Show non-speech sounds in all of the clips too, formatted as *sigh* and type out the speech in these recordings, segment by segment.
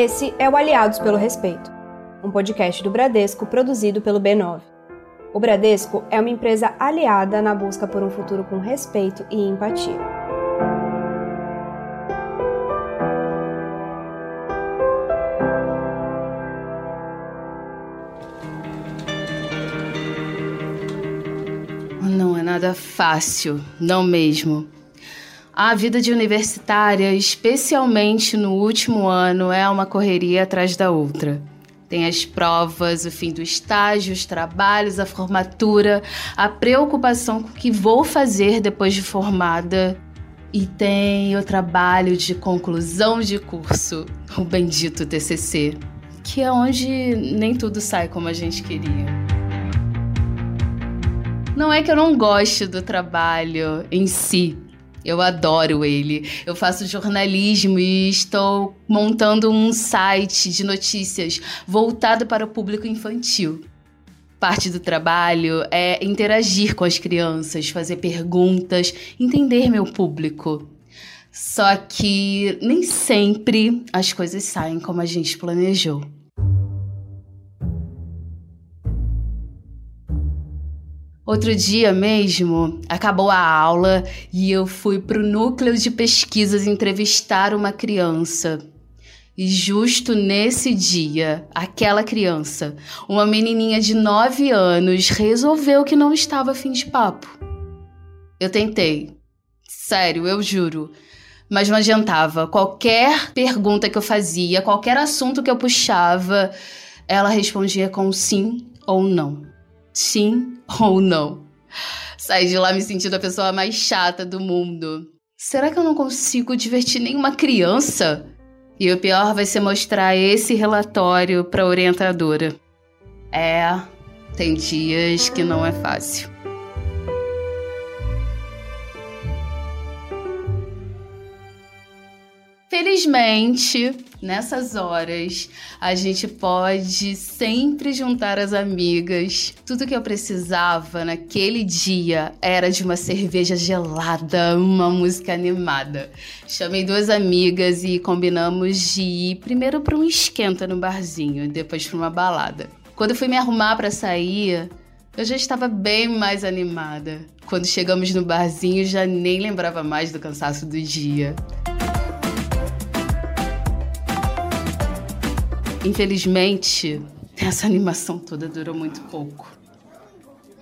Esse é o Aliados pelo Respeito, um podcast do Bradesco produzido pelo B9. O Bradesco é uma empresa aliada na busca por um futuro com respeito e empatia. Não é nada fácil, não mesmo. A vida de universitária, especialmente no último ano, é uma correria atrás da outra. Tem as provas, o fim do estágio, os trabalhos, a formatura, a preocupação com o que vou fazer depois de formada. E tem o trabalho de conclusão de curso, o bendito TCC, que é onde nem tudo sai como a gente queria. Não é que eu não goste do trabalho em si, eu adoro ele. Eu faço jornalismo e estou montando um site de notícias voltado para o público infantil. Parte do trabalho é interagir com as crianças, fazer perguntas, entender meu público. Só que nem sempre as coisas saem como a gente planejou. Outro dia mesmo, acabou a aula e eu fui para o núcleo de pesquisas entrevistar uma criança. E justo nesse dia, aquela criança, uma menininha de 9 anos, resolveu que não estava afim de papo. Eu tentei. Sério, eu juro. Mas não adiantava. Qualquer pergunta que eu fazia, qualquer assunto que eu puxava, ela respondia com sim ou não. Sim *laughs* ou não. Saí de lá me sentindo a pessoa mais chata do mundo. Será que eu não consigo divertir nenhuma criança? E o pior vai ser mostrar esse relatório para a orientadora. É, tem dias que não é fácil. Felizmente, nessas horas, a gente pode sempre juntar as amigas. Tudo que eu precisava naquele dia era de uma cerveja gelada, uma música animada. Chamei duas amigas e combinamos de ir primeiro para um esquenta no barzinho depois para uma balada. Quando fui me arrumar para sair, eu já estava bem mais animada. Quando chegamos no barzinho, já nem lembrava mais do cansaço do dia. Infelizmente, essa animação toda durou muito pouco.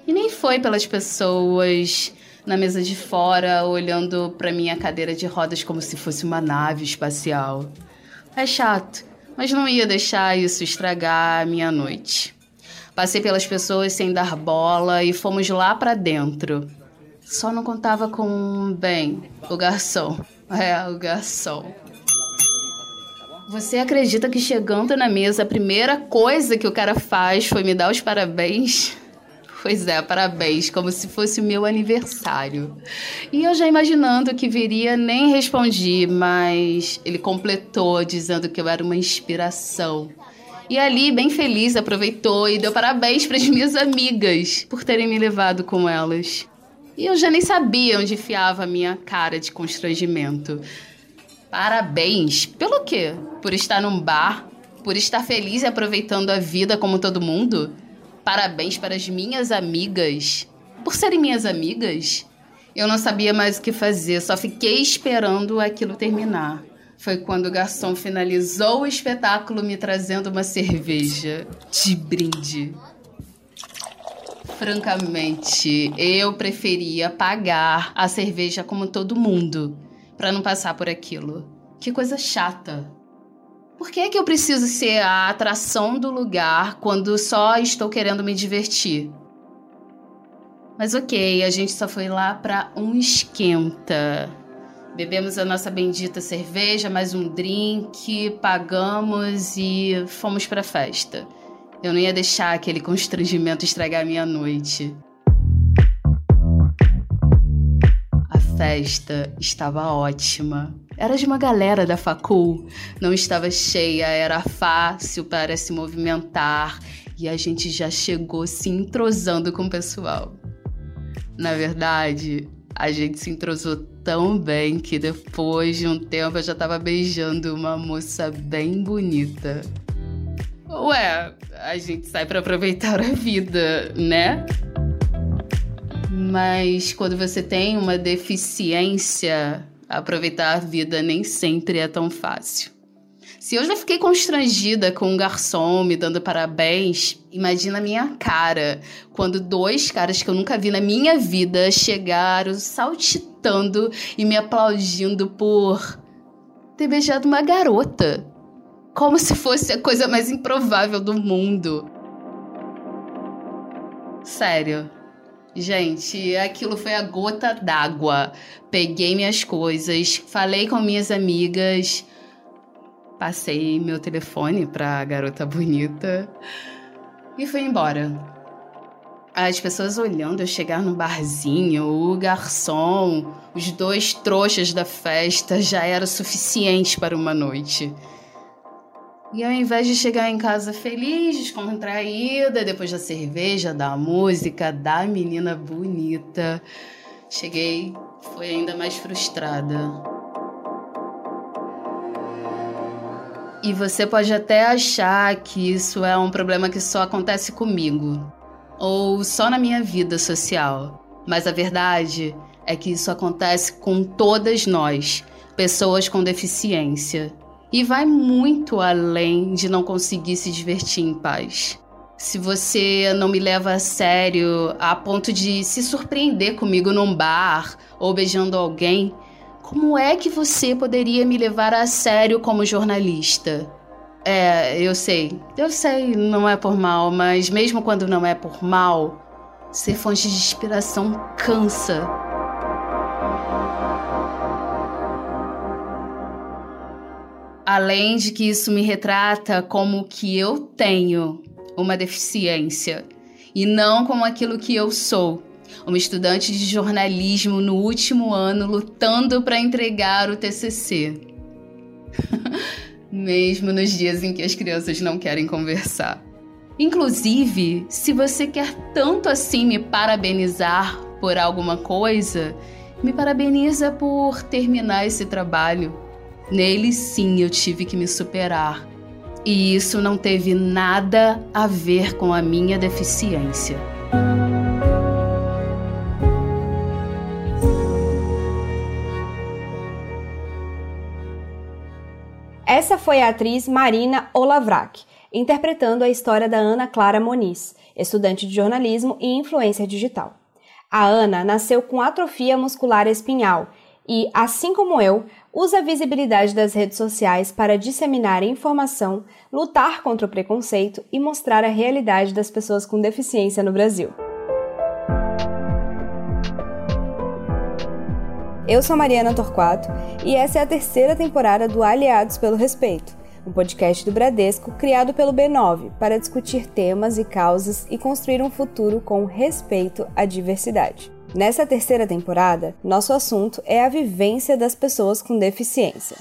E nem foi pelas pessoas na mesa de fora olhando para minha cadeira de rodas como se fosse uma nave espacial. É chato, mas não ia deixar isso estragar a minha noite. Passei pelas pessoas sem dar bola e fomos lá para dentro. Só não contava com, bem, o garçom. É, o garçom. Você acredita que chegando na mesa, a primeira coisa que o cara faz foi me dar os parabéns? Pois é, parabéns, como se fosse o meu aniversário. E eu já imaginando que viria, nem respondi, mas ele completou dizendo que eu era uma inspiração. E ali, bem feliz, aproveitou e deu parabéns para as minhas amigas por terem me levado com elas. E eu já nem sabia onde fiava a minha cara de constrangimento. Parabéns. Pelo quê? Por estar num bar? Por estar feliz e aproveitando a vida como todo mundo? Parabéns para as minhas amigas. Por serem minhas amigas? Eu não sabia mais o que fazer, só fiquei esperando aquilo terminar. Foi quando o garçom finalizou o espetáculo me trazendo uma cerveja de brinde. Francamente, eu preferia pagar a cerveja como todo mundo para não passar por aquilo. Que coisa chata. Por que é que eu preciso ser a atração do lugar quando só estou querendo me divertir? Mas ok, a gente só foi lá para um esquenta. Bebemos a nossa bendita cerveja, mais um drink, pagamos e fomos para festa. Eu não ia deixar aquele constrangimento estragar a minha noite. Festa estava ótima. Era de uma galera da facul, não estava cheia, era fácil para se movimentar e a gente já chegou se entrosando com o pessoal. Na verdade, A gente se entrosou tão bem que depois de um tempo eu já tava beijando uma moça bem bonita. Ué, a gente sai para aproveitar a vida, né? Mas quando você tem uma deficiência, aproveitar a vida nem sempre é tão fácil. Se eu já fiquei constrangida com um garçom me dando parabéns, imagina a minha cara quando dois caras que eu nunca vi na minha vida chegaram saltitando e me aplaudindo por ter beijado uma garota. Como se fosse a coisa mais improvável do mundo. Sério. Gente, aquilo foi a gota d'água. Peguei minhas coisas, falei com minhas amigas Passei meu telefone pra garota bonita e fui embora. As pessoas olhando eu chegar no barzinho, o garçom, os dois trouxas da festa já era suficiente para uma noite. E ao invés de chegar em casa feliz, descontraída, depois da cerveja, da música, da menina bonita, cheguei, fui ainda mais frustrada. E você pode até achar que isso é um problema que só acontece comigo, ou só na minha vida social. Mas a verdade é que isso acontece com todas nós, pessoas com deficiência. E vai muito além de não conseguir se divertir em paz. Se você não me leva a sério a ponto de se surpreender comigo num bar ou beijando alguém, como é que você poderia me levar a sério como jornalista? É, eu sei. Eu sei, não é por mal, mas mesmo quando não é por mal, ser fonte de inspiração cansa. Além de que isso me retrata como que eu tenho uma deficiência e não como aquilo que eu sou uma estudante de jornalismo no último ano lutando para entregar o TCC. *laughs* Mesmo nos dias em que as crianças não querem conversar. Inclusive, se você quer tanto assim me parabenizar por alguma coisa, me parabeniza por terminar esse trabalho. Nele sim eu tive que me superar. E isso não teve nada a ver com a minha deficiência. Essa foi a atriz Marina Olavrak, interpretando a história da Ana Clara Moniz, estudante de jornalismo e influencer digital. A Ana nasceu com atrofia muscular espinhal e, assim como eu, usa a visibilidade das redes sociais para disseminar informação, lutar contra o preconceito e mostrar a realidade das pessoas com deficiência no Brasil. Eu sou Mariana Torquato e essa é a terceira temporada do Aliados pelo Respeito, um podcast do Bradesco criado pelo B9 para discutir temas e causas e construir um futuro com respeito à diversidade. Nessa terceira temporada, nosso assunto é a vivência das pessoas com deficiência.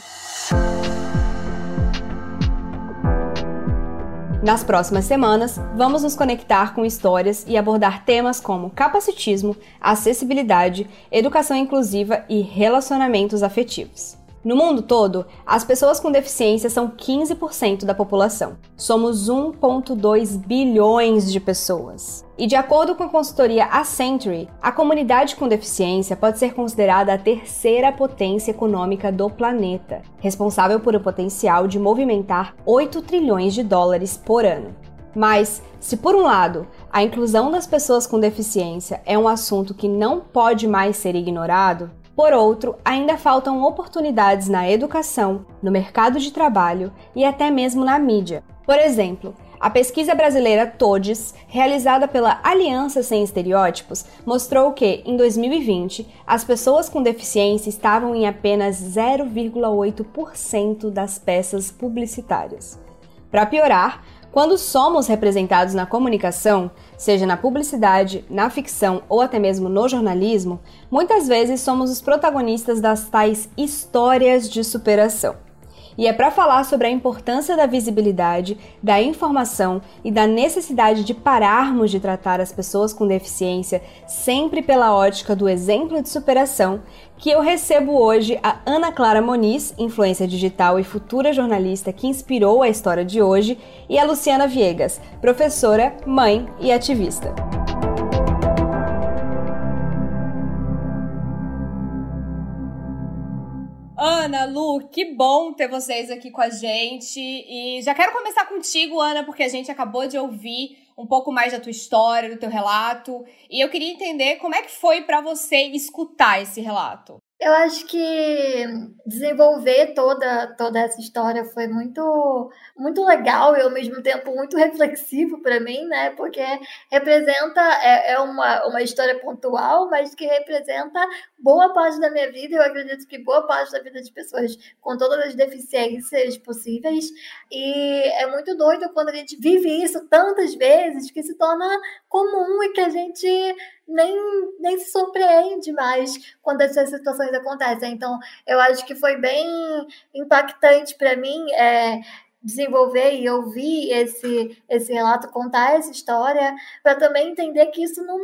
Nas próximas semanas, vamos nos conectar com histórias e abordar temas como capacitismo, acessibilidade, educação inclusiva e relacionamentos afetivos. No mundo todo, as pessoas com deficiência são 15% da população. Somos 1,2 bilhões de pessoas. E de acordo com a consultoria Accenture, a comunidade com deficiência pode ser considerada a terceira potência econômica do planeta, responsável por o potencial de movimentar 8 trilhões de dólares por ano. Mas, se por um lado, a inclusão das pessoas com deficiência é um assunto que não pode mais ser ignorado, por outro, ainda faltam oportunidades na educação, no mercado de trabalho e até mesmo na mídia. Por exemplo, a pesquisa brasileira TODES, realizada pela Aliança Sem Estereótipos, mostrou que, em 2020, as pessoas com deficiência estavam em apenas 0,8% das peças publicitárias. Para piorar, quando somos representados na comunicação, seja na publicidade, na ficção ou até mesmo no jornalismo, muitas vezes somos os protagonistas das tais histórias de superação. E é para falar sobre a importância da visibilidade, da informação e da necessidade de pararmos de tratar as pessoas com deficiência sempre pela ótica do exemplo de superação que eu recebo hoje a Ana Clara Moniz, influência digital e futura jornalista que inspirou a história de hoje, e a Luciana Viegas, professora, mãe e ativista. Ana, Lu, que bom ter vocês aqui com a gente. E já quero começar contigo, Ana, porque a gente acabou de ouvir um pouco mais da tua história, do teu relato, e eu queria entender como é que foi para você escutar esse relato. Eu acho que desenvolver toda, toda essa história foi muito, muito legal e ao mesmo tempo muito reflexivo para mim, né? Porque representa, é, é uma, uma história pontual, mas que representa boa parte da minha vida. Eu acredito que boa parte da vida de pessoas com todas as deficiências possíveis. E é muito doido quando a gente vive isso tantas vezes que se torna comum e que a gente nem, nem se surpreende mais quando essas situações acontecem. Então, eu acho que foi bem impactante para mim é, desenvolver e ouvir esse, esse relato, contar essa história, para também entender que isso não,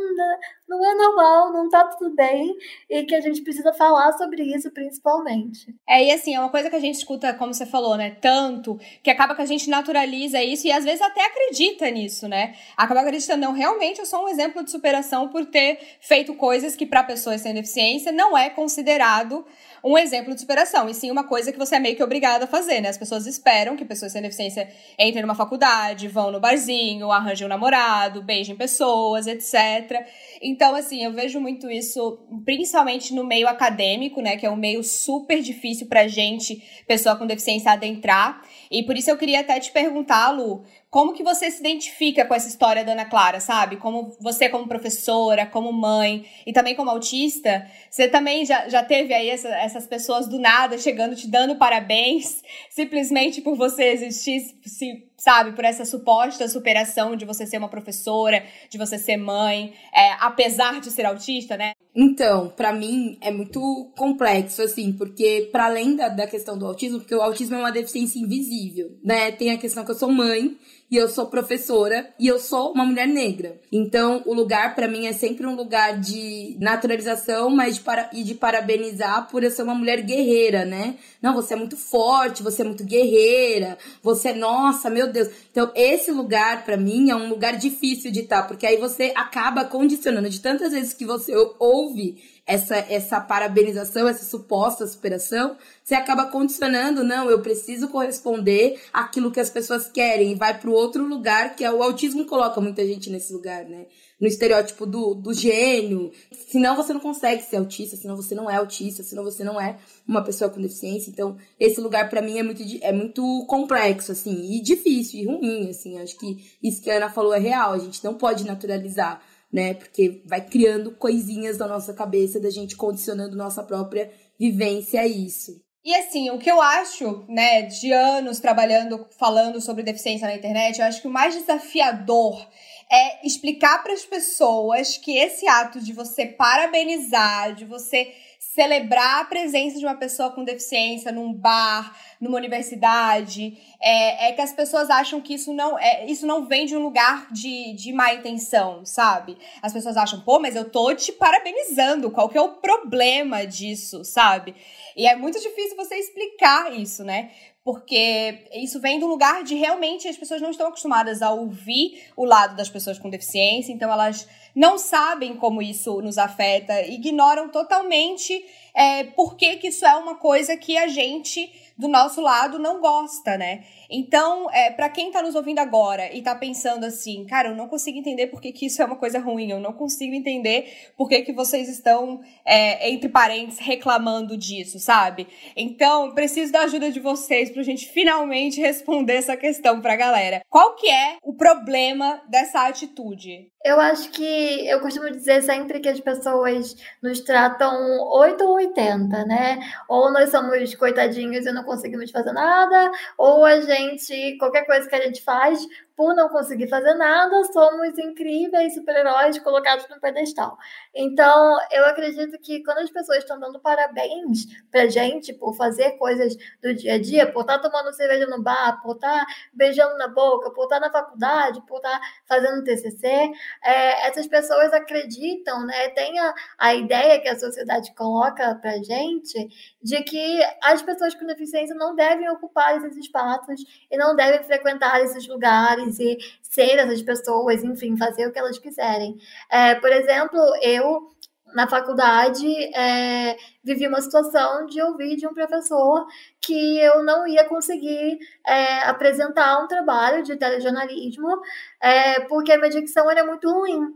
não é normal, não tá tudo bem, e que a gente precisa falar sobre isso principalmente. É, e assim, é uma coisa que a gente escuta, como você falou, né, tanto, que acaba que a gente naturaliza isso e às vezes até acredita nisso, né? Acaba acreditando, não, realmente eu sou um exemplo de superação por ter feito coisas que para pessoas sem deficiência não é considerado um exemplo de superação, e sim uma coisa que você é meio que obrigado a fazer, né? As pessoas esperam que pessoas sem deficiência entrem numa faculdade, vão no barzinho, arranjem um namorado, beijem pessoas, etc. Então, assim, eu vejo muito isso, principalmente no meio acadêmico, né? Que é um meio super difícil pra gente, pessoa com deficiência, adentrar. E por isso eu queria até te perguntar, Lu, como que você se identifica com essa história da Ana Clara, sabe? Como você como professora, como mãe e também como autista, você também já, já teve aí essa, essas pessoas do nada chegando, te dando parabéns, *laughs* simplesmente por você existir, se, sabe? Por essa suposta superação de você ser uma professora, de você ser mãe, é, apesar de ser autista, né? Então, para mim é muito complexo, assim, porque para além da, da questão do autismo, porque o autismo é uma deficiência invisível, né? Tem a questão que eu sou mãe e eu sou professora e eu sou uma mulher negra. Então, o lugar para mim é sempre um lugar de naturalização, mas de para, e de parabenizar por eu ser uma mulher guerreira, né? Não, você é muito forte, você é muito guerreira, você é, nossa, meu Deus. Então, esse lugar para mim é um lugar difícil de estar, porque aí você acaba condicionando de tantas vezes que você ouve essa, essa parabenização, essa suposta superação, você acaba condicionando, não, eu preciso corresponder àquilo que as pessoas querem e vai para o outro lugar, que é o autismo coloca muita gente nesse lugar, né? No estereótipo do, do gênio. Senão você não consegue ser autista, senão você não é autista, senão você não é uma pessoa com deficiência. Então, esse lugar para mim é muito, é muito complexo, assim, e difícil, e ruim, assim. Acho que isso que a Ana falou é real, a gente não pode naturalizar né? Porque vai criando coisinhas na nossa cabeça da gente condicionando nossa própria vivência a isso. E assim, o que eu acho, né, de anos trabalhando, falando sobre deficiência na internet, eu acho que o mais desafiador é explicar para as pessoas que esse ato de você parabenizar, de você celebrar a presença de uma pessoa com deficiência num bar, numa universidade, é, é, que as pessoas acham que isso não é, isso não vem de um lugar de, de má intenção, sabe? As pessoas acham, pô, mas eu tô te parabenizando, qual que é o problema disso, sabe? E é muito difícil você explicar isso, né? porque isso vem do lugar de realmente as pessoas não estão acostumadas a ouvir o lado das pessoas com deficiência, então elas não sabem como isso nos afeta, ignoram totalmente é, por que, que isso é uma coisa que a gente do nosso lado não gosta, né? Então, é, para quem tá nos ouvindo agora e tá pensando assim, cara, eu não consigo entender por que, que isso é uma coisa ruim, eu não consigo entender por que, que vocês estão, é, entre parentes, reclamando disso, sabe? Então, preciso da ajuda de vocês pra gente finalmente *laughs* responder essa questão pra galera. Qual que é o problema dessa atitude? Eu acho que eu costumo dizer sempre que as pessoas nos tratam 8 ou 80, né? Ou nós somos coitadinhos e não conseguimos fazer nada, ou a gente, qualquer coisa que a gente faz, por não conseguir fazer nada, somos incríveis super-heróis colocados no pedestal. Então, eu acredito que quando as pessoas estão dando parabéns pra gente por fazer coisas do dia a dia, por estar tá tomando cerveja no bar, por estar tá beijando na boca, por estar tá na faculdade, por estar fazendo TCC, é, essas pessoas acreditam, né, tem a, a ideia que a sociedade coloca pra gente de que as pessoas com deficiência não devem ocupar esses espaços e não devem frequentar esses lugares e ser essas pessoas, enfim, fazer o que elas quiserem. É, por exemplo, eu na faculdade é, vivi uma situação de ouvir de um professor que eu não ia conseguir é, apresentar um trabalho de telejornalismo é, porque a minha dicção era muito ruim.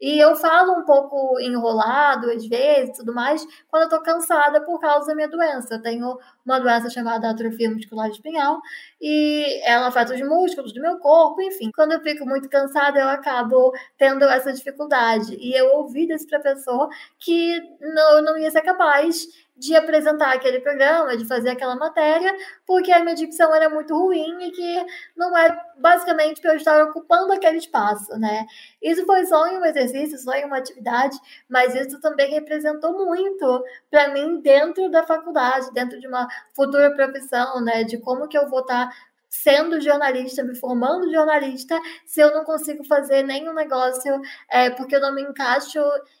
E eu falo um pouco enrolado, às vezes, tudo mais, quando eu tô cansada por causa da minha doença. Eu tenho uma doença chamada atrofia muscular espinhal e ela afeta os músculos do meu corpo, enfim. Quando eu fico muito cansada, eu acabo tendo essa dificuldade. E eu ouvi desse professor que não, não ia ser capaz de apresentar aquele programa, de fazer aquela matéria, porque a minha dicção era muito ruim e que não é basicamente para eu estar ocupando aquele espaço, né? Isso foi só em um exercício, só em uma atividade, mas isso também representou muito para mim dentro da faculdade, dentro de uma futura profissão, né? De como que eu vou estar tá sendo jornalista, me formando jornalista, se eu não consigo fazer nenhum negócio é, porque eu não me encaixo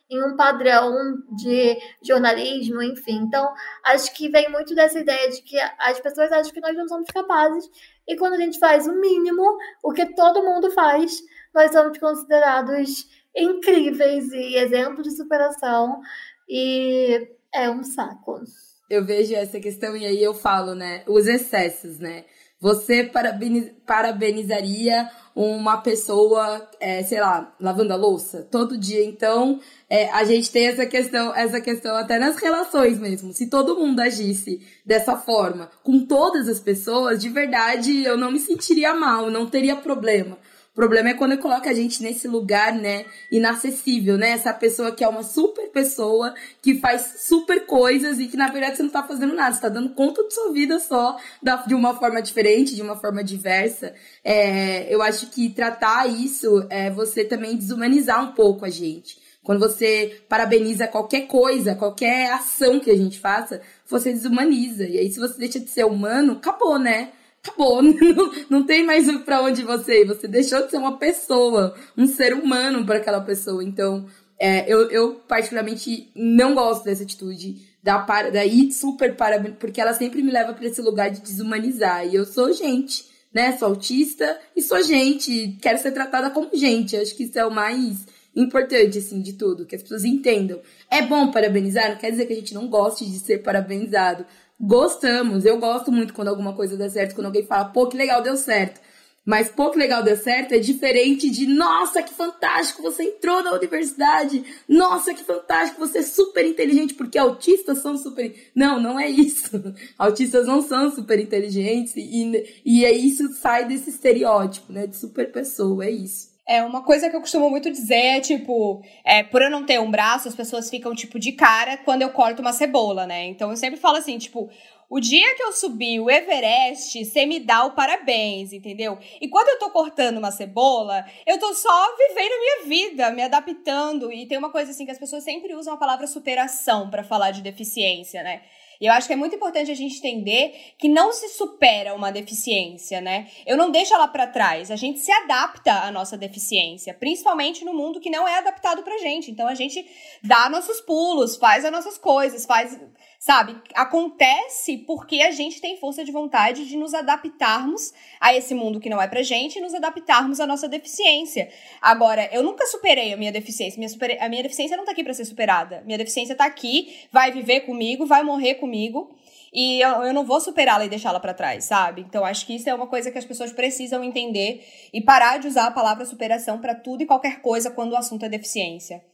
em um padrão de jornalismo, enfim. Então, acho que vem muito dessa ideia de que as pessoas acham que nós não somos capazes, e quando a gente faz o mínimo, o que todo mundo faz, nós somos considerados incríveis e exemplos de superação, e é um saco. Eu vejo essa questão e aí eu falo, né? Os excessos, né? Você parabeniz, parabenizaria uma pessoa, é, sei lá, lavando a louça todo dia. Então, é, a gente tem essa questão, essa questão até nas relações mesmo. Se todo mundo agisse dessa forma com todas as pessoas, de verdade, eu não me sentiria mal, não teria problema. O problema é quando coloca a gente nesse lugar, né, inacessível, né? Essa pessoa que é uma super pessoa, que faz super coisas e que na verdade você não tá fazendo nada, você tá dando conta de sua vida só da, de uma forma diferente, de uma forma diversa. É, eu acho que tratar isso é você também desumanizar um pouco a gente. Quando você parabeniza qualquer coisa, qualquer ação que a gente faça, você desumaniza. E aí, se você deixa de ser humano, acabou, né? Acabou, *laughs* não, não tem mais para onde você ir. Você deixou de ser uma pessoa, um ser humano para aquela pessoa. Então, é, eu, eu particularmente não gosto dessa atitude da para, daí super para porque ela sempre me leva para esse lugar de desumanizar. E eu sou gente, né? Sou autista e sou gente, quero ser tratada como gente. Acho que isso é o mais importante, assim, de tudo, que as pessoas entendam. É bom parabenizar, não quer dizer que a gente não goste de ser parabenizado, gostamos. Eu gosto muito quando alguma coisa dá certo, quando alguém fala, pô, que legal, deu certo. Mas que legal, deu certo é diferente de, nossa, que fantástico, você entrou na universidade. Nossa, que fantástico, você é super inteligente, porque autistas são super. Não, não é isso. *laughs* Autistas não são super inteligentes e, e é isso sai desse estereótipo, né, de super pessoa, é isso. É, uma coisa que eu costumo muito dizer é, tipo, é, por eu não ter um braço, as pessoas ficam, tipo, de cara quando eu corto uma cebola, né? Então eu sempre falo assim, tipo, o dia que eu subir o Everest, você me dá o parabéns, entendeu? E quando eu tô cortando uma cebola, eu tô só vivendo a minha vida, me adaptando. E tem uma coisa assim que as pessoas sempre usam a palavra superação para falar de deficiência, né? E eu acho que é muito importante a gente entender que não se supera uma deficiência, né? Eu não deixo ela para trás, a gente se adapta à nossa deficiência, principalmente no mundo que não é adaptado pra gente. Então a gente dá nossos pulos, faz as nossas coisas, faz sabe? Acontece porque a gente tem força de vontade de nos adaptarmos a esse mundo que não é pra gente e nos adaptarmos à nossa deficiência. Agora, eu nunca superei a minha deficiência. Minha super... A minha deficiência não tá aqui para ser superada. Minha deficiência tá aqui, vai viver comigo, vai morrer comigo. E eu, eu não vou superá-la e deixá-la para trás, sabe? Então acho que isso é uma coisa que as pessoas precisam entender e parar de usar a palavra superação para tudo e qualquer coisa quando o assunto é deficiência.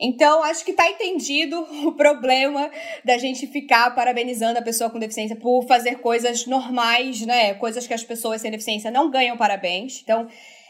Então, acho que tá entendido *laughs* o problema da gente ficar parabenizando a pessoa com deficiência por fazer coisas normais, né? Coisas que as pessoas sem deficiência não ganham parabéns. Então,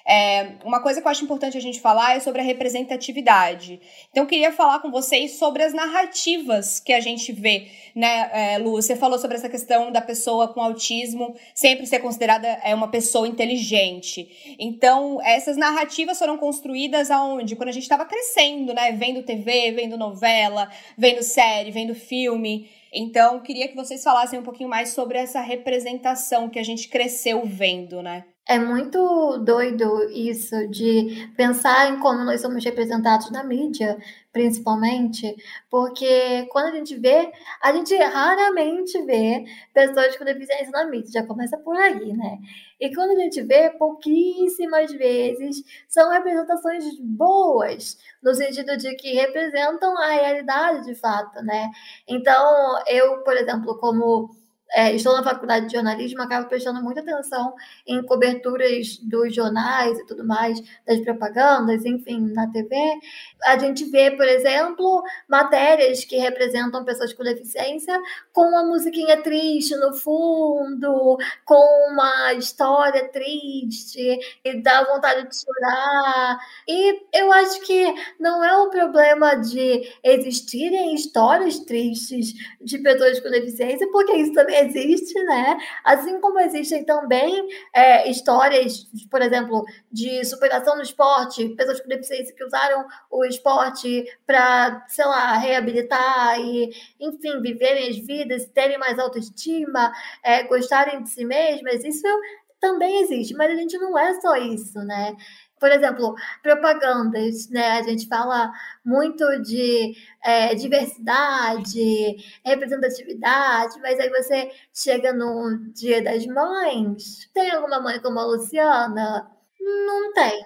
É, uma coisa que eu acho importante a gente falar é sobre a representatividade. Então, eu queria falar com vocês sobre as narrativas que a gente vê, né, é, Lu? Você falou sobre essa questão da pessoa com autismo sempre ser considerada é, uma pessoa inteligente. Então, essas narrativas foram construídas aonde? Quando a gente estava crescendo, né? Vendo TV, vendo novela, vendo série, vendo filme. Então, queria que vocês falassem um pouquinho mais sobre essa representação que a gente cresceu vendo, né? É muito doido isso de pensar em como nós somos representados na mídia, principalmente, porque quando a gente vê, a gente raramente vê pessoas com deficiência na mídia, já começa por aí, né? E quando a gente vê, pouquíssimas vezes são representações boas, no sentido de que representam a realidade de fato, né? Então, eu, por exemplo, como é, estou na faculdade de jornalismo, acabo prestando muita atenção em coberturas dos jornais e tudo mais, das propagandas, enfim, na TV. A gente vê, por exemplo, matérias que representam pessoas com deficiência com uma musiquinha triste no fundo, com uma história triste, e dá vontade de chorar. E eu acho que não é o problema de existirem histórias tristes de pessoas com deficiência, porque isso também existe, né? Assim como existem também é, histórias, por exemplo, de superação no esporte, pessoas com deficiência que usaram o esporte para, sei lá, reabilitar e, enfim, viverem as vidas, terem mais autoestima, é, gostarem de si mesmas. Isso também existe, mas a gente não é só isso, né? Por exemplo, propagandas, né? A gente fala muito de é, diversidade, representatividade, mas aí você chega no Dia das Mães, tem alguma mãe como a Luciana? Não tem.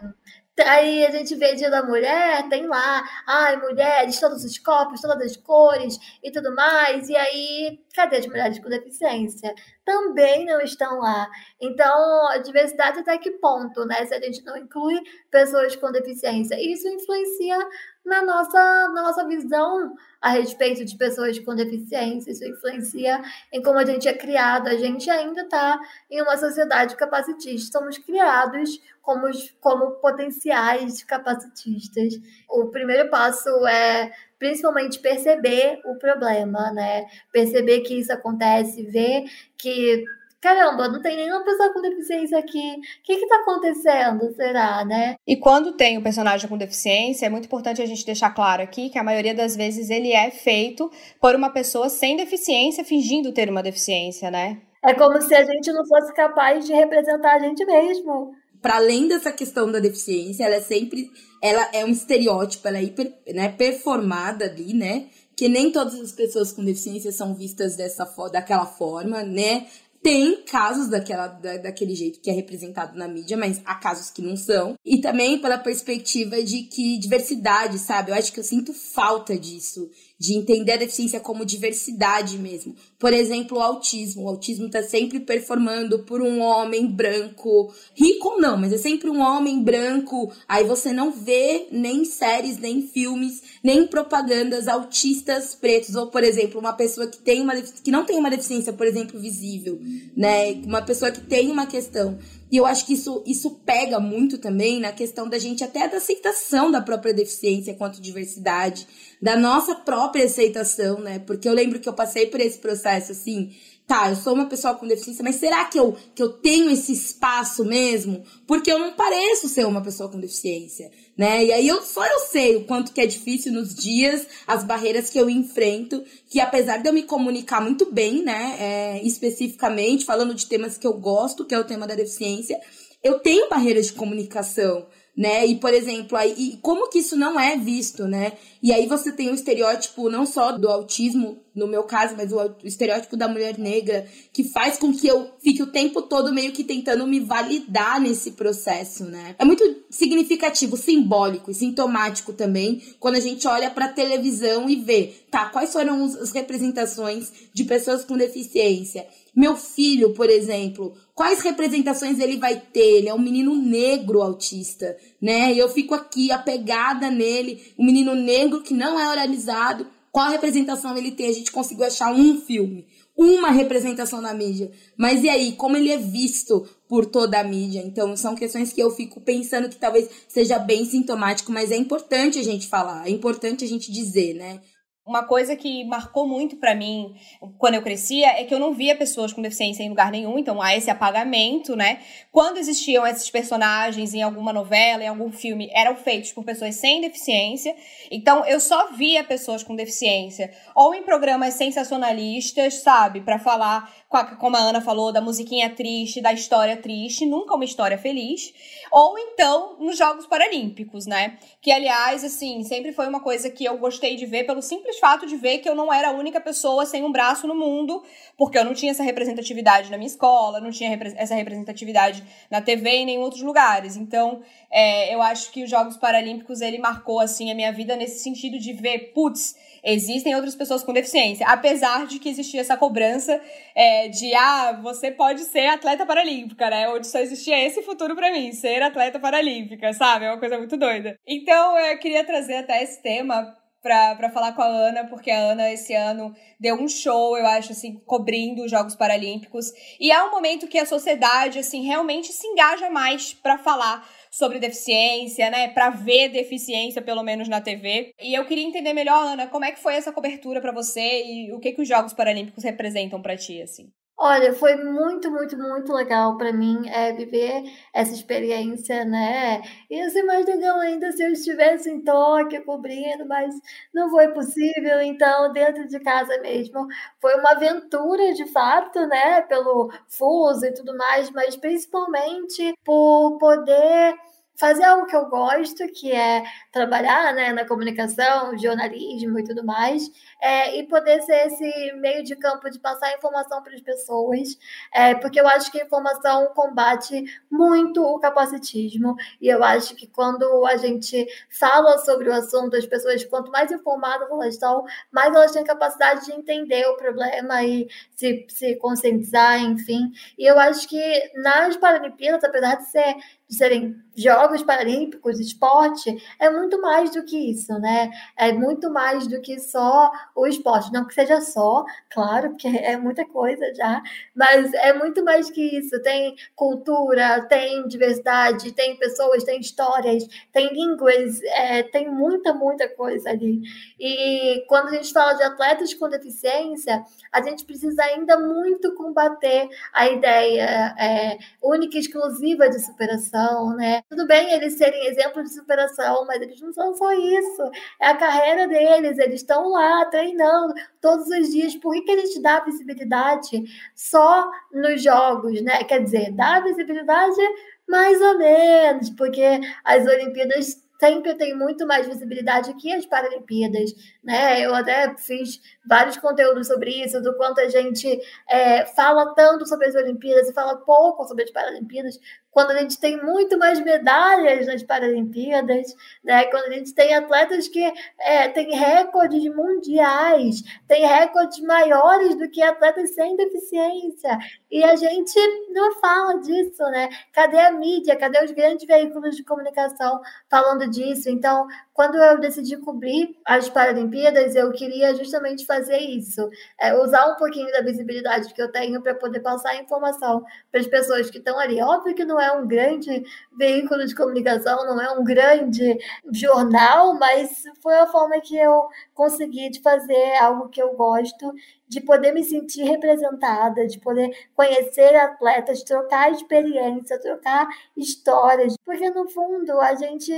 Aí a gente vê Dia da Mulher, tem lá, ai, mulheres, todos os corpos, todas as cores e tudo mais. E aí, cadê as mulheres com deficiência? Também não estão lá. Então, a diversidade até que ponto, né? Se a gente não inclui pessoas com deficiência. Isso influencia na nossa, na nossa visão a respeito de pessoas com deficiência. Isso influencia em como a gente é criado. A gente ainda está em uma sociedade capacitista. Somos criados como, como potenciais capacitistas. O primeiro passo é principalmente perceber o problema, né? Perceber que isso acontece, ver que caramba, não tem nenhuma pessoa com deficiência aqui. O que está acontecendo, será, né? E quando tem o um personagem com deficiência, é muito importante a gente deixar claro aqui que a maioria das vezes ele é feito por uma pessoa sem deficiência fingindo ter uma deficiência, né? É como se a gente não fosse capaz de representar a gente mesmo. Para além dessa questão da deficiência, ela é sempre, ela é um estereótipo, ela é hiper, né, performada ali, né? Que nem todas as pessoas com deficiência são vistas dessa daquela forma, né? Tem casos daquela, da, daquele jeito que é representado na mídia, mas há casos que não são. E também pela perspectiva de que diversidade, sabe? Eu acho que eu sinto falta disso de entender a deficiência como diversidade mesmo. Por exemplo, o autismo. O autismo está sempre performando por um homem branco, rico ou não, mas é sempre um homem branco. Aí você não vê nem séries, nem filmes, nem propagandas autistas pretos. Ou, por exemplo, uma pessoa que, tem uma, que não tem uma deficiência, por exemplo, visível, né? Uma pessoa que tem uma questão. E eu acho que isso, isso pega muito também na questão da gente até da aceitação da própria deficiência quanto diversidade, da nossa própria aceitação, né? Porque eu lembro que eu passei por esse processo assim, tá, eu sou uma pessoa com deficiência, mas será que eu, que eu tenho esse espaço mesmo? Porque eu não pareço ser uma pessoa com deficiência, né? E aí eu só eu sei o quanto que é difícil nos dias, as barreiras que eu enfrento, que apesar de eu me comunicar muito bem, né, é, especificamente, falando de temas que eu gosto, que é o tema da deficiência, eu tenho barreiras de comunicação, né? E, por exemplo, aí, como que isso não é visto, né? E aí você tem o estereótipo não só do autismo, no meu caso, mas o, estereótipo da mulher negra, que faz com que eu fique o tempo todo meio que tentando me validar nesse processo, né? É muito significativo, simbólico e sintomático também, quando a gente olha pra televisão e vê, tá, quais foram as representações de pessoas com deficiência meu filho, por exemplo, quais representações ele vai ter? Ele é um menino negro autista, né? E eu fico aqui apegada nele, um menino negro que não é oralizado, qual representação ele tem? A gente conseguiu achar um filme, uma representação na mídia. Mas e aí, como ele é visto por toda a mídia? Então, são questões que eu fico pensando que talvez seja bem sintomático, mas é importante a gente falar, é importante a gente dizer, né? Uma coisa que marcou muito para mim quando eu crescia é que eu não via pessoas com deficiência em lugar nenhum, então há esse apagamento, né? Quando existiam esses personagens em alguma novela, em algum filme, eram feitos por pessoas sem deficiência. Então eu só via pessoas com deficiência ou em programas sensacionalistas, sabe, para falar como a Ana falou, da musiquinha triste, da história triste, nunca uma história feliz. Ou então nos Jogos Paralímpicos, né? Que, aliás, assim, sempre foi uma coisa que eu gostei de ver pelo simples fato de ver que eu não era a única pessoa sem um braço no mundo, porque eu não tinha essa representatividade na minha escola, não tinha essa representatividade na TV e em outros lugares. Então, é, eu acho que os Jogos Paralímpicos, ele marcou, assim, a minha vida nesse sentido de ver, putz, existem outras pessoas com deficiência. Apesar de que existia essa cobrança é, de, ah, você pode ser atleta paralímpica, né? Onde só existia esse futuro para mim, ser atleta paralímpica, sabe? É uma coisa muito doida. Então, eu queria trazer até esse tema para falar com a Ana, porque a Ana esse ano deu um show, eu acho, assim, cobrindo os Jogos Paralímpicos. E é um momento que a sociedade, assim, realmente se engaja mais para falar sobre deficiência, né? Para ver deficiência, pelo menos na TV. E eu queria entender melhor, Ana, como é que foi essa cobertura para você e o que, que os Jogos Paralímpicos representam para ti, assim? Olha, foi muito, muito, muito legal para mim é, viver essa experiência, né? Ia ser mais legal ainda se eu estivesse em Tóquio cobrindo, mas não foi possível, então, dentro de casa mesmo. Foi uma aventura, de fato, né? Pelo fuso e tudo mais, mas principalmente por poder fazer algo que eu gosto, que é trabalhar né, na comunicação, jornalismo e tudo mais, é, e poder ser esse meio de campo de passar informação para as pessoas, é, porque eu acho que a informação combate muito o capacitismo, e eu acho que quando a gente fala sobre o assunto, as pessoas, quanto mais informadas elas estão, mais elas têm capacidade de entender o problema e se, se conscientizar, enfim. E eu acho que nas Paralimpíadas, apesar de ser de serem Jogos Paralímpicos, esporte, é muito mais do que isso, né? É muito mais do que só o esporte. Não que seja só, claro, porque é muita coisa já, mas é muito mais que isso. Tem cultura, tem diversidade, tem pessoas, tem histórias, tem línguas, é, tem muita, muita coisa ali. E quando a gente fala de atletas com deficiência, a gente precisa ainda muito combater a ideia é, única e exclusiva de superação, né? Tudo bem eles serem exemplos de superação, mas eles não são só isso. É a carreira deles, eles estão lá treinando todos os dias. Por que, que eles dão visibilidade só nos jogos, né? Quer dizer, dá visibilidade mais ou menos, porque as Olimpíadas sempre tem muito mais visibilidade que as Paralimpíadas, né? Eu até fiz vários conteúdos sobre isso, do quanto a gente é, fala tanto sobre as Olimpíadas e fala pouco sobre as Paralimpíadas, quando a gente tem muito mais medalhas nas Paralimpíadas, né? quando a gente tem atletas que é, têm recordes mundiais, tem recordes maiores do que atletas sem deficiência. E a gente não fala disso, né? Cadê a mídia? Cadê os grandes veículos de comunicação falando disso? Então, quando eu decidi cobrir as Paralimpíadas, eu queria justamente fazer isso, é, usar um pouquinho da visibilidade que eu tenho para poder passar informação para as pessoas que estão ali. Óbvio que não é um grande veículo de comunicação, não é um grande jornal, mas foi a forma que eu consegui de fazer algo que eu gosto, de poder me sentir representada, de poder conhecer atletas, trocar experiência, trocar histórias, porque no fundo a gente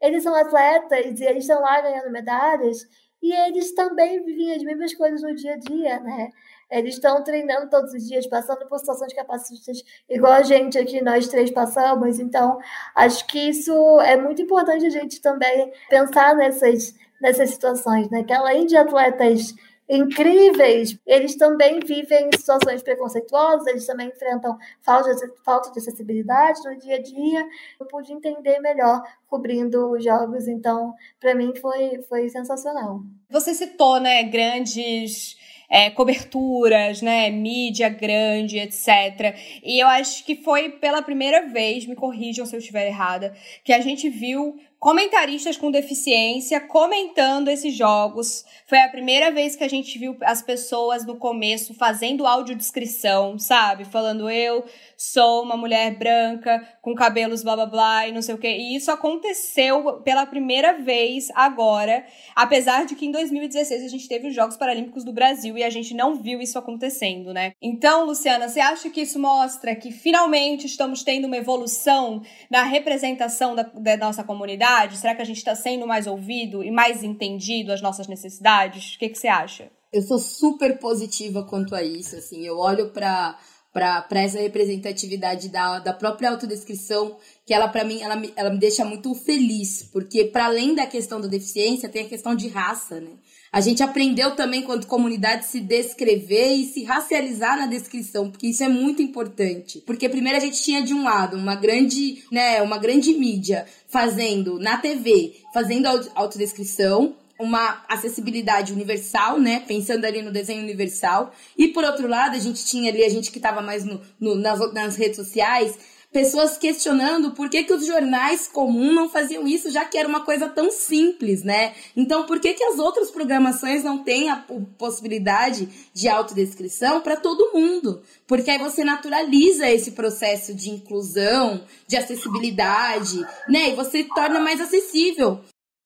eles são atletas e eles estão lá ganhando medalhas e eles também vivem as mesmas coisas no dia a dia, né? Eles estão treinando todos os dias, passando por situações capacitistas, igual a gente aqui, nós três passamos. Então, acho que isso é muito importante a gente também pensar nessas, nessas situações, né? Que além de atletas incríveis, eles também vivem situações preconceituosas, eles também enfrentam falta de, falta de acessibilidade no dia a dia. Eu pude entender melhor cobrindo os jogos, então, para mim foi, foi sensacional. Você citou, né, grandes é, coberturas, né, mídia grande, etc. E eu acho que foi pela primeira vez, me corrijam se eu estiver errada, que a gente viu comentaristas com deficiência comentando esses jogos. Foi a primeira vez que a gente viu as pessoas no começo fazendo audiodescrição, sabe? Falando eu sou uma mulher branca com cabelos blá blá blá e não sei o que. E isso aconteceu pela primeira vez agora, apesar de que em 2016 a gente teve os Jogos Paralímpicos do Brasil e a gente não viu isso acontecendo, né? Então, Luciana, você acha que isso mostra que finalmente estamos tendo uma evolução na representação da, da nossa comunidade? Será que a gente está sendo mais ouvido e mais entendido as nossas necessidades? O que, que você acha? Eu sou super positiva quanto a isso, assim, eu olho para para essa representatividade da, da própria autodescrição, que ela, para mim, ela me, ela me deixa muito feliz, porque para além da questão da deficiência, tem a questão de raça, né? A gente aprendeu também, quanto comunidade, se descrever e se racializar na descrição, porque isso é muito importante. Porque primeiro a gente tinha de um lado uma grande, né, uma grande mídia fazendo na TV, fazendo autodescrição, uma acessibilidade universal, né? Pensando ali no desenho universal. E por outro lado, a gente tinha ali, a gente que estava mais no, no nas, nas redes sociais, pessoas questionando por que, que os jornais comuns não faziam isso, já que era uma coisa tão simples, né? Então, por que, que as outras programações não têm a possibilidade de autodescrição para todo mundo? Porque aí você naturaliza esse processo de inclusão, de acessibilidade, né? E você torna mais acessível.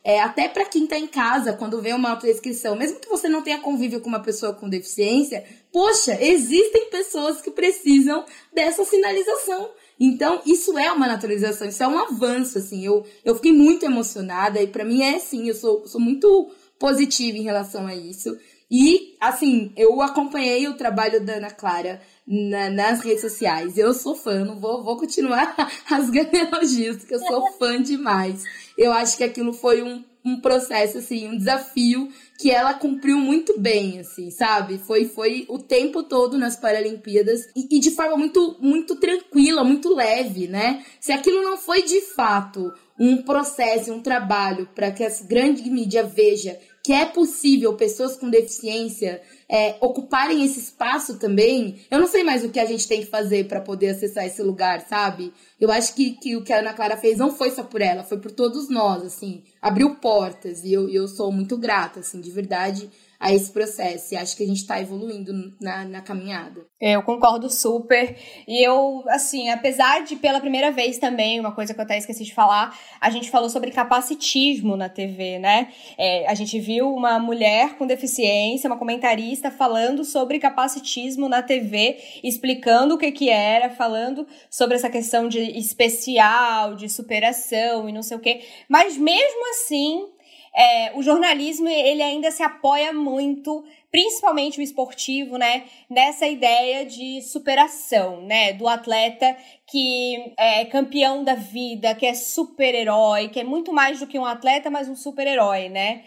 É, até para quem está em casa, quando vê uma autodescrição, mesmo que você não tenha convívio com uma pessoa com deficiência, poxa, existem pessoas que precisam dessa sinalização. Então, isso é uma naturalização, isso é um avanço, assim. Eu, eu fiquei muito emocionada e para mim é assim, eu sou, sou muito positiva em relação a isso. E, assim, eu acompanhei o trabalho da Ana Clara na, nas redes sociais. Eu sou fã, não vou, vou continuar *laughs* rasgando elogios, porque eu sou fã demais. Eu acho que aquilo foi um, um processo, assim, um desafio que ela cumpriu muito bem, assim, sabe? Foi, foi o tempo todo nas Paralimpíadas e, e de forma muito, muito tranquila, muito leve, né? Se aquilo não foi de fato um processo, um trabalho para que a grande mídia veja que é possível pessoas com deficiência é, ocuparem esse espaço também, eu não sei mais o que a gente tem que fazer para poder acessar esse lugar, sabe? Eu acho que, que o que a Ana Clara fez não foi só por ela, foi por todos nós, assim, abriu portas e eu, eu sou muito grata, assim, de verdade a esse processo. E acho que a gente está evoluindo na, na caminhada. Eu concordo super. E eu, assim, apesar de pela primeira vez também, uma coisa que eu até esqueci de falar, a gente falou sobre capacitismo na TV, né? É, a gente viu uma mulher com deficiência, uma comentarista, falando sobre capacitismo na TV, explicando o que que era, falando sobre essa questão de especial, de superação e não sei o quê. Mas mesmo assim, é, o jornalismo ele ainda se apoia muito, principalmente o esportivo, né, nessa ideia de superação, né, do atleta que é campeão da vida, que é super-herói, que é muito mais do que um atleta, mas um super-herói, né?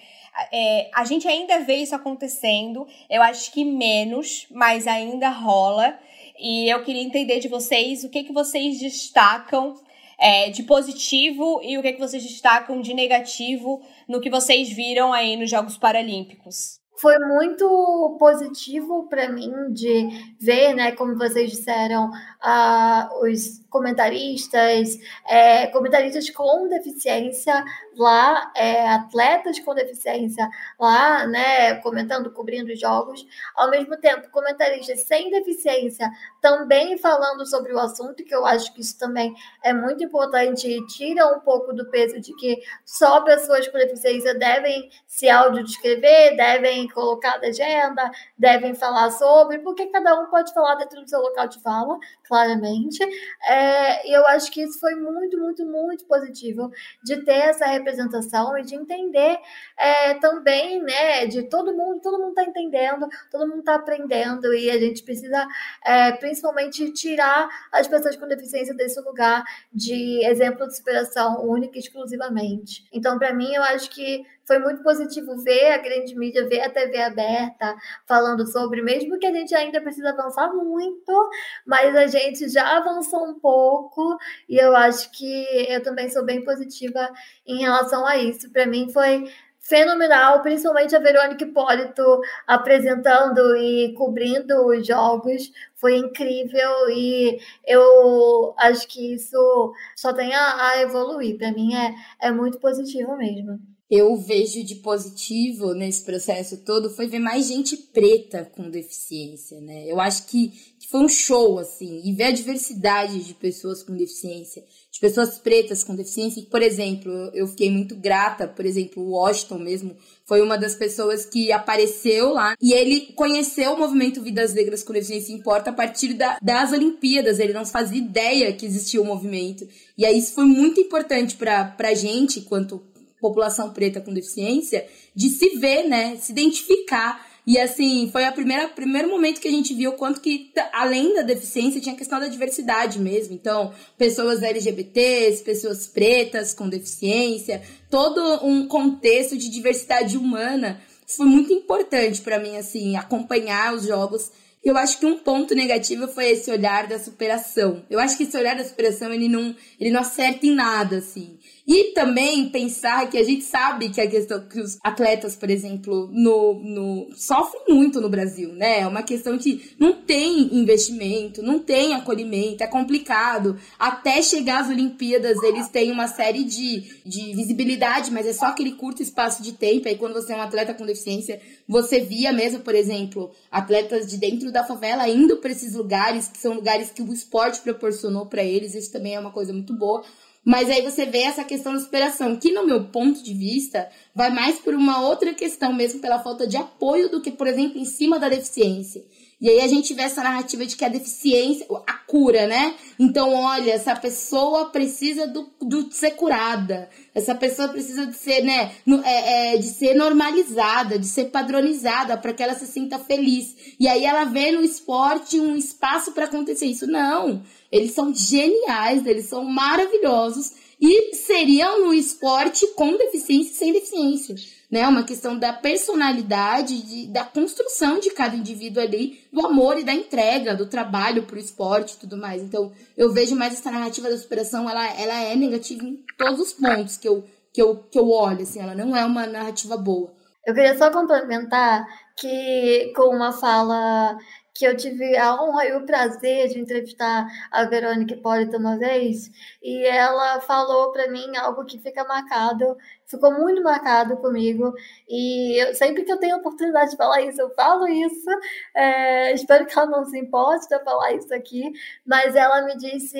É, a gente ainda vê isso acontecendo, eu acho que menos, mas ainda rola. E eu queria entender de vocês o que, que vocês destacam é, de positivo e o que, que vocês destacam de negativo no que vocês viram aí nos Jogos Paralímpicos? Foi muito positivo para mim de ver, né, como vocês disseram, uh, os comentaristas, é, comentaristas com deficiência lá, é, atletas com deficiência lá, né, comentando, cobrindo os jogos, ao mesmo tempo, comentaristas sem deficiência também falando sobre o assunto, que eu acho que isso também é muito importante e tira um pouco do peso de que só pessoas com deficiência devem se audiodescrever, devem colocar legenda, devem falar sobre, porque cada um pode falar dentro do seu local de fala, claramente. É, e eu acho que isso foi muito, muito, muito positivo de ter essa representação e de entender é, também, né, de todo mundo, todo mundo está entendendo, todo mundo está aprendendo e a gente precisa, é, principalmente, tirar as pessoas com deficiência desse lugar de exemplo de superação única e exclusivamente. Então, para mim, eu acho que foi muito positivo ver a grande mídia, ver a TV aberta falando sobre, mesmo que a gente ainda precisa avançar muito, mas a gente já avançou um pouco e eu acho que eu também sou bem positiva em relação a isso. Para mim foi fenomenal, principalmente a Verônica Hipólito apresentando e cobrindo os jogos. Foi incrível e eu acho que isso só tem a, a evoluir. Para mim é, é muito positivo mesmo eu vejo de positivo nesse processo todo foi ver mais gente preta com deficiência, né? Eu acho que, que foi um show, assim, e ver a diversidade de pessoas com deficiência, de pessoas pretas com deficiência. por exemplo, eu fiquei muito grata, por exemplo, o Washington mesmo foi uma das pessoas que apareceu lá e ele conheceu o movimento Vidas Negras com Deficiência Importa a partir da, das Olimpíadas. Ele não fazia ideia que existia o um movimento. E aí isso foi muito importante para a gente, quanto população preta com deficiência, de se ver, né, se identificar. E assim, foi o primeiro momento que a gente viu quanto que, além da deficiência, tinha a questão da diversidade mesmo. Então, pessoas LGBTs, pessoas pretas com deficiência, todo um contexto de diversidade humana. Foi muito importante para mim, assim, acompanhar os jogos eu acho que um ponto negativo foi esse olhar da superação. Eu acho que esse olhar da superação, ele não, ele não acerta em nada, assim. E também pensar que a gente sabe que a questão que os atletas, por exemplo, no, no sofrem muito no Brasil, né? É uma questão que não tem investimento, não tem acolhimento, é complicado. Até chegar às Olimpíadas, eles têm uma série de, de visibilidade, mas é só aquele curto espaço de tempo. Aí quando você é um atleta com deficiência, você via mesmo, por exemplo, atletas de dentro da favela indo para esses lugares, que são lugares que o esporte proporcionou para eles. Isso também é uma coisa muito boa. Mas aí você vê essa questão da superação, que no meu ponto de vista vai mais por uma outra questão mesmo, pela falta de apoio do que, por exemplo, em cima da deficiência. E aí a gente vê essa narrativa de que a deficiência, a cura, né? Então, olha, essa pessoa precisa do, do de ser curada. Essa pessoa precisa de ser, né? É, é, de ser normalizada, de ser padronizada para que ela se sinta feliz. E aí ela vê no esporte um espaço para acontecer isso. Não! Eles são geniais, eles são maravilhosos e seriam no esporte com deficiência e sem deficiência né? Uma questão da personalidade, de, da construção de cada indivíduo ali, do amor e da entrega, do trabalho para o esporte e tudo mais. Então, eu vejo mais essa narrativa da superação, ela, ela é negativa em todos os pontos que eu, que eu, que eu olho, assim, ela não é uma narrativa boa. Eu queria só complementar que com uma fala que eu tive a honra e o prazer de entrevistar a Verônica Hipólito uma vez, e ela falou para mim algo que fica marcado ficou muito marcado comigo. E eu, sempre que eu tenho a oportunidade de falar isso, eu falo isso. É, espero que ela não se importe de eu falar isso aqui. Mas ela me disse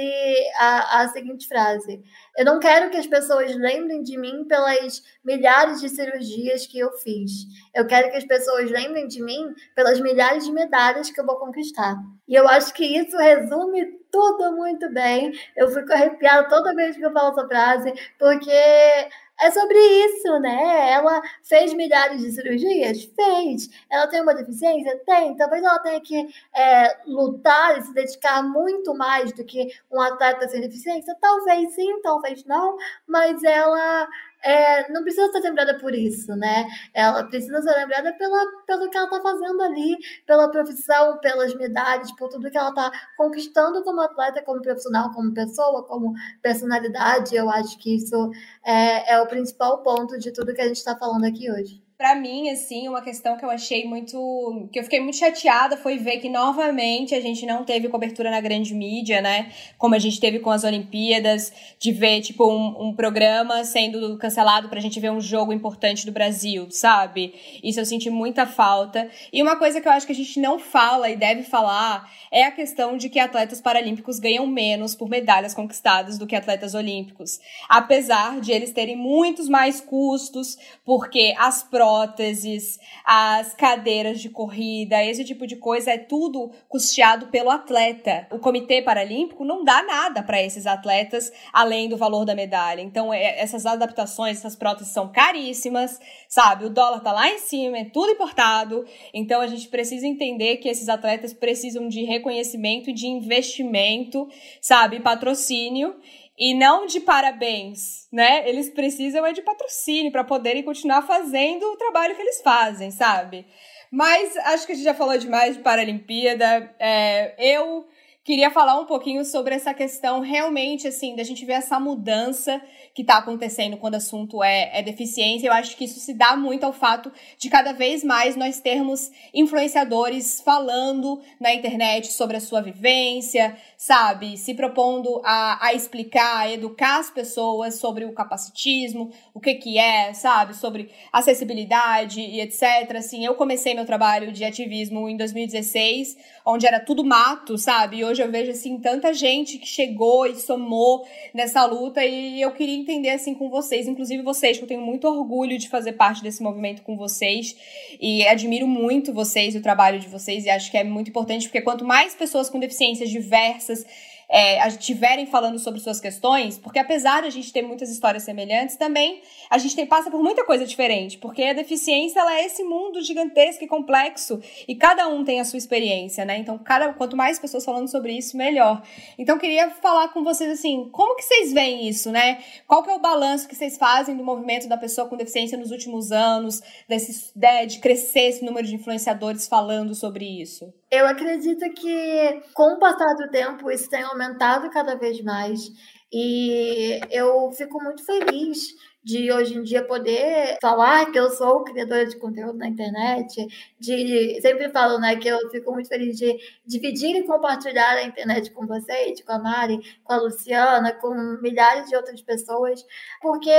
a, a seguinte frase: Eu não quero que as pessoas lembrem de mim pelas milhares de cirurgias que eu fiz. Eu quero que as pessoas lembrem de mim pelas milhares de medalhas que eu vou conquistar. E eu acho que isso resume tudo muito bem. Eu fico arrepiada toda vez que eu falo essa frase, porque é sobre isso, né? Ela fez milhares de cirurgias? Fez. Ela tem uma deficiência? Tem. Talvez ela tenha que é, lutar e se dedicar muito mais do que um atleta sem deficiência? Talvez sim, talvez não, mas ela é, não precisa ser lembrada por isso, né? Ela precisa ser lembrada pela, pelo que ela está fazendo ali, pela profissão, pelas medalhas, por tudo que ela está conquistando como atleta, como profissional, como pessoa, como personalidade. Eu acho que isso é, é o principal ponto de tudo que a gente está falando aqui hoje para mim, assim, uma questão que eu achei muito. que eu fiquei muito chateada foi ver que novamente a gente não teve cobertura na grande mídia, né? Como a gente teve com as Olimpíadas, de ver, tipo, um, um programa sendo cancelado pra gente ver um jogo importante do Brasil, sabe? Isso eu senti muita falta. E uma coisa que eu acho que a gente não fala e deve falar é a questão de que atletas paralímpicos ganham menos por medalhas conquistadas do que atletas olímpicos. Apesar de eles terem muitos mais custos, porque as provas próteses, as cadeiras de corrida, esse tipo de coisa é tudo custeado pelo atleta. O Comitê Paralímpico não dá nada para esses atletas além do valor da medalha. Então, é, essas adaptações, essas próteses são caríssimas, sabe? O dólar tá lá em cima, é tudo importado. Então, a gente precisa entender que esses atletas precisam de reconhecimento, de investimento, sabe? Patrocínio e não de parabéns, né? Eles precisam é de patrocínio para poderem continuar fazendo o trabalho que eles fazem, sabe? Mas acho que a gente já falou demais de Paralimpíada. É, eu queria falar um pouquinho sobre essa questão realmente, assim, da gente ver essa mudança que está acontecendo quando o assunto é, é, deficiência. Eu acho que isso se dá muito ao fato de cada vez mais nós termos influenciadores falando na internet sobre a sua vivência, sabe? Se propondo a, a explicar, a educar as pessoas sobre o capacitismo, o que que é, sabe? Sobre acessibilidade e etc. Assim, eu comecei meu trabalho de ativismo em 2016, onde era tudo mato, sabe? E hoje eu vejo, assim, tanta gente que chegou e somou nessa luta e eu queria entender, assim, com vocês, inclusive vocês, que eu tenho muito orgulho de fazer parte desse movimento com vocês e admiro muito vocês e o trabalho de vocês e acho que é muito importante porque quanto mais pessoas com deficiências diversas é, estiverem falando sobre suas questões, porque apesar de a gente ter muitas histórias semelhantes, também a gente tem, passa por muita coisa diferente, porque a deficiência ela é esse mundo gigantesco e complexo e cada um tem a sua experiência, né? Então, cada, quanto mais pessoas falando sobre isso, melhor. Então, queria falar com vocês assim, como que vocês veem isso, né? Qual que é o balanço que vocês fazem do movimento da pessoa com deficiência nos últimos anos, desse, de, de crescer esse número de influenciadores falando sobre isso? Eu acredito que com o passar do tempo isso tem aumentado cada vez mais. E eu fico muito feliz de hoje em dia poder falar que eu sou criadora de conteúdo na internet, de sempre falo, né, que eu fico muito feliz de dividir e compartilhar a internet com vocês, com a Mari, com a Luciana, com milhares de outras pessoas, porque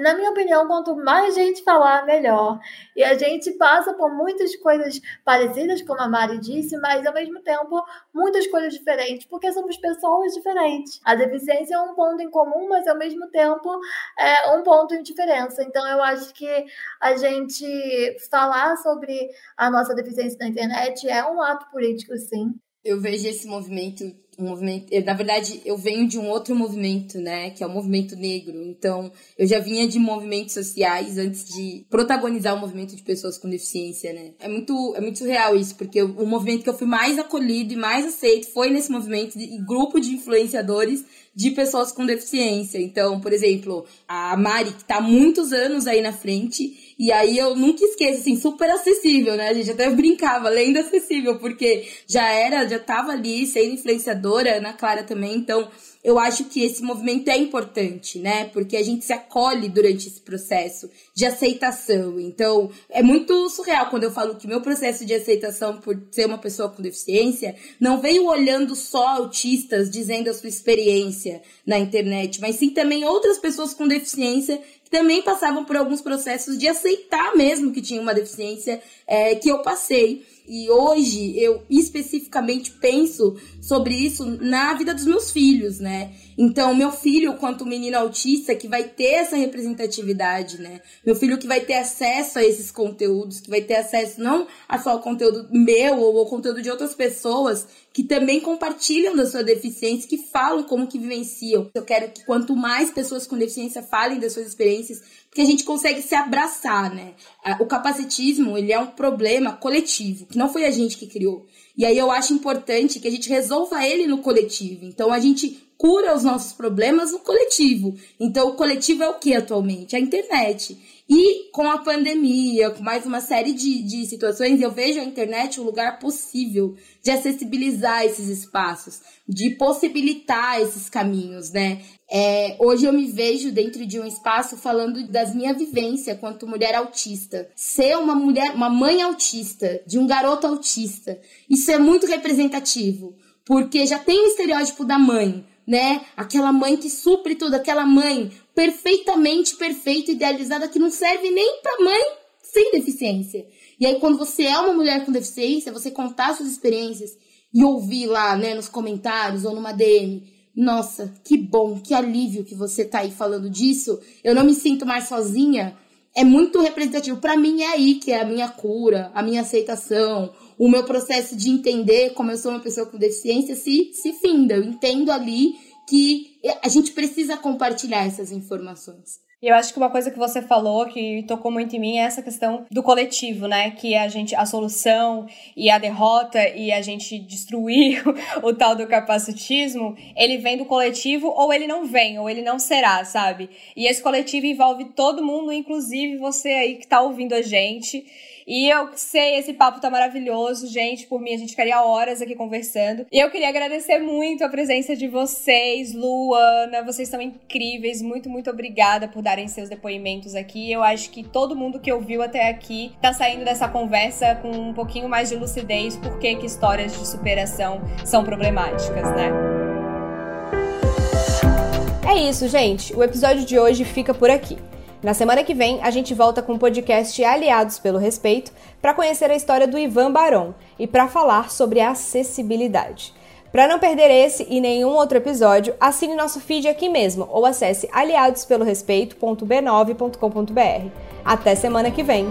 na minha opinião, quanto mais gente falar, melhor. E a gente passa por muitas coisas parecidas, como a Mari disse, mas ao mesmo tempo muitas coisas diferentes, porque somos pessoas diferentes. A deficiência é um ponto em comum, mas ao mesmo tempo é um ponto em diferença. Então eu acho que a gente falar sobre a nossa deficiência na internet é um ato político, sim. Eu vejo esse movimento um movimento. Na verdade, eu venho de um outro movimento, né? Que é o movimento negro. Então, eu já vinha de movimentos sociais antes de protagonizar o movimento de pessoas com deficiência, né? É muito, é muito surreal isso, porque o movimento que eu fui mais acolhido e mais aceito foi nesse movimento de grupo de influenciadores de pessoas com deficiência. Então, por exemplo, a Mari, que tá há muitos anos aí na frente, e aí eu nunca esqueço, assim, super acessível, né? A gente até brincava, lenda acessível, porque já era, já tava ali sendo influenciadora, Ana Clara também, então eu acho que esse movimento é importante, né? Porque a gente se acolhe durante esse processo de aceitação. Então, é muito surreal quando eu falo que meu processo de aceitação por ser uma pessoa com deficiência não veio olhando só autistas dizendo a sua experiência na internet, mas sim também outras pessoas com deficiência também passavam por alguns processos de aceitar mesmo que tinha uma deficiência é, que eu passei. E hoje eu especificamente penso sobre isso na vida dos meus filhos, né? Então, meu filho, quanto menino autista, que vai ter essa representatividade, né? Meu filho que vai ter acesso a esses conteúdos, que vai ter acesso não a só ao conteúdo meu ou ao conteúdo de outras pessoas que também compartilham da sua deficiência, que falam como que vivenciam. Eu quero que quanto mais pessoas com deficiência falem das suas experiências, porque a gente consegue se abraçar, né? O capacitismo, ele é um problema coletivo, que não foi a gente que criou. E aí eu acho importante que a gente resolva ele no coletivo. Então a gente cura os nossos problemas no coletivo. Então o coletivo é o que atualmente? A internet. E com a pandemia, com mais uma série de, de situações, eu vejo a internet um lugar possível de acessibilizar esses espaços, de possibilitar esses caminhos, né? É, hoje eu me vejo dentro de um espaço falando das minha vivência quanto mulher autista. Ser uma mulher, uma mãe autista, de um garoto autista, isso é muito representativo, porque já tem o estereótipo da mãe, né? Aquela mãe que supre tudo, aquela mãe perfeitamente perfeita, idealizada, que não serve nem para mãe sem deficiência. E aí, quando você é uma mulher com deficiência, você contar suas experiências e ouvir lá, né, nos comentários ou numa DM, nossa, que bom, que alívio que você tá aí falando disso. Eu não me sinto mais sozinha. É muito representativo. Para mim é aí que é a minha cura, a minha aceitação, o meu processo de entender como eu sou uma pessoa com deficiência se, se finda. Eu entendo ali que a gente precisa compartilhar essas informações. E eu acho que uma coisa que você falou que tocou muito em mim é essa questão do coletivo, né? Que a gente, a solução e a derrota e a gente destruir *laughs* o tal do capacitismo, ele vem do coletivo ou ele não vem, ou ele não será, sabe? E esse coletivo envolve todo mundo, inclusive você aí que tá ouvindo a gente. E eu sei, esse papo tá maravilhoso, gente. Por mim, a gente ficaria horas aqui conversando. E eu queria agradecer muito a presença de vocês, Luana. Vocês são incríveis. Muito, muito obrigada por darem seus depoimentos aqui. Eu acho que todo mundo que ouviu até aqui tá saindo dessa conversa com um pouquinho mais de lucidez, porque que histórias de superação são problemáticas, né? É isso, gente. O episódio de hoje fica por aqui. Na semana que vem, a gente volta com o podcast Aliados pelo Respeito para conhecer a história do Ivan Barão e para falar sobre acessibilidade. Para não perder esse e nenhum outro episódio, assine nosso feed aqui mesmo ou acesse aliadospelorespeito.b9.com.br. Até semana que vem!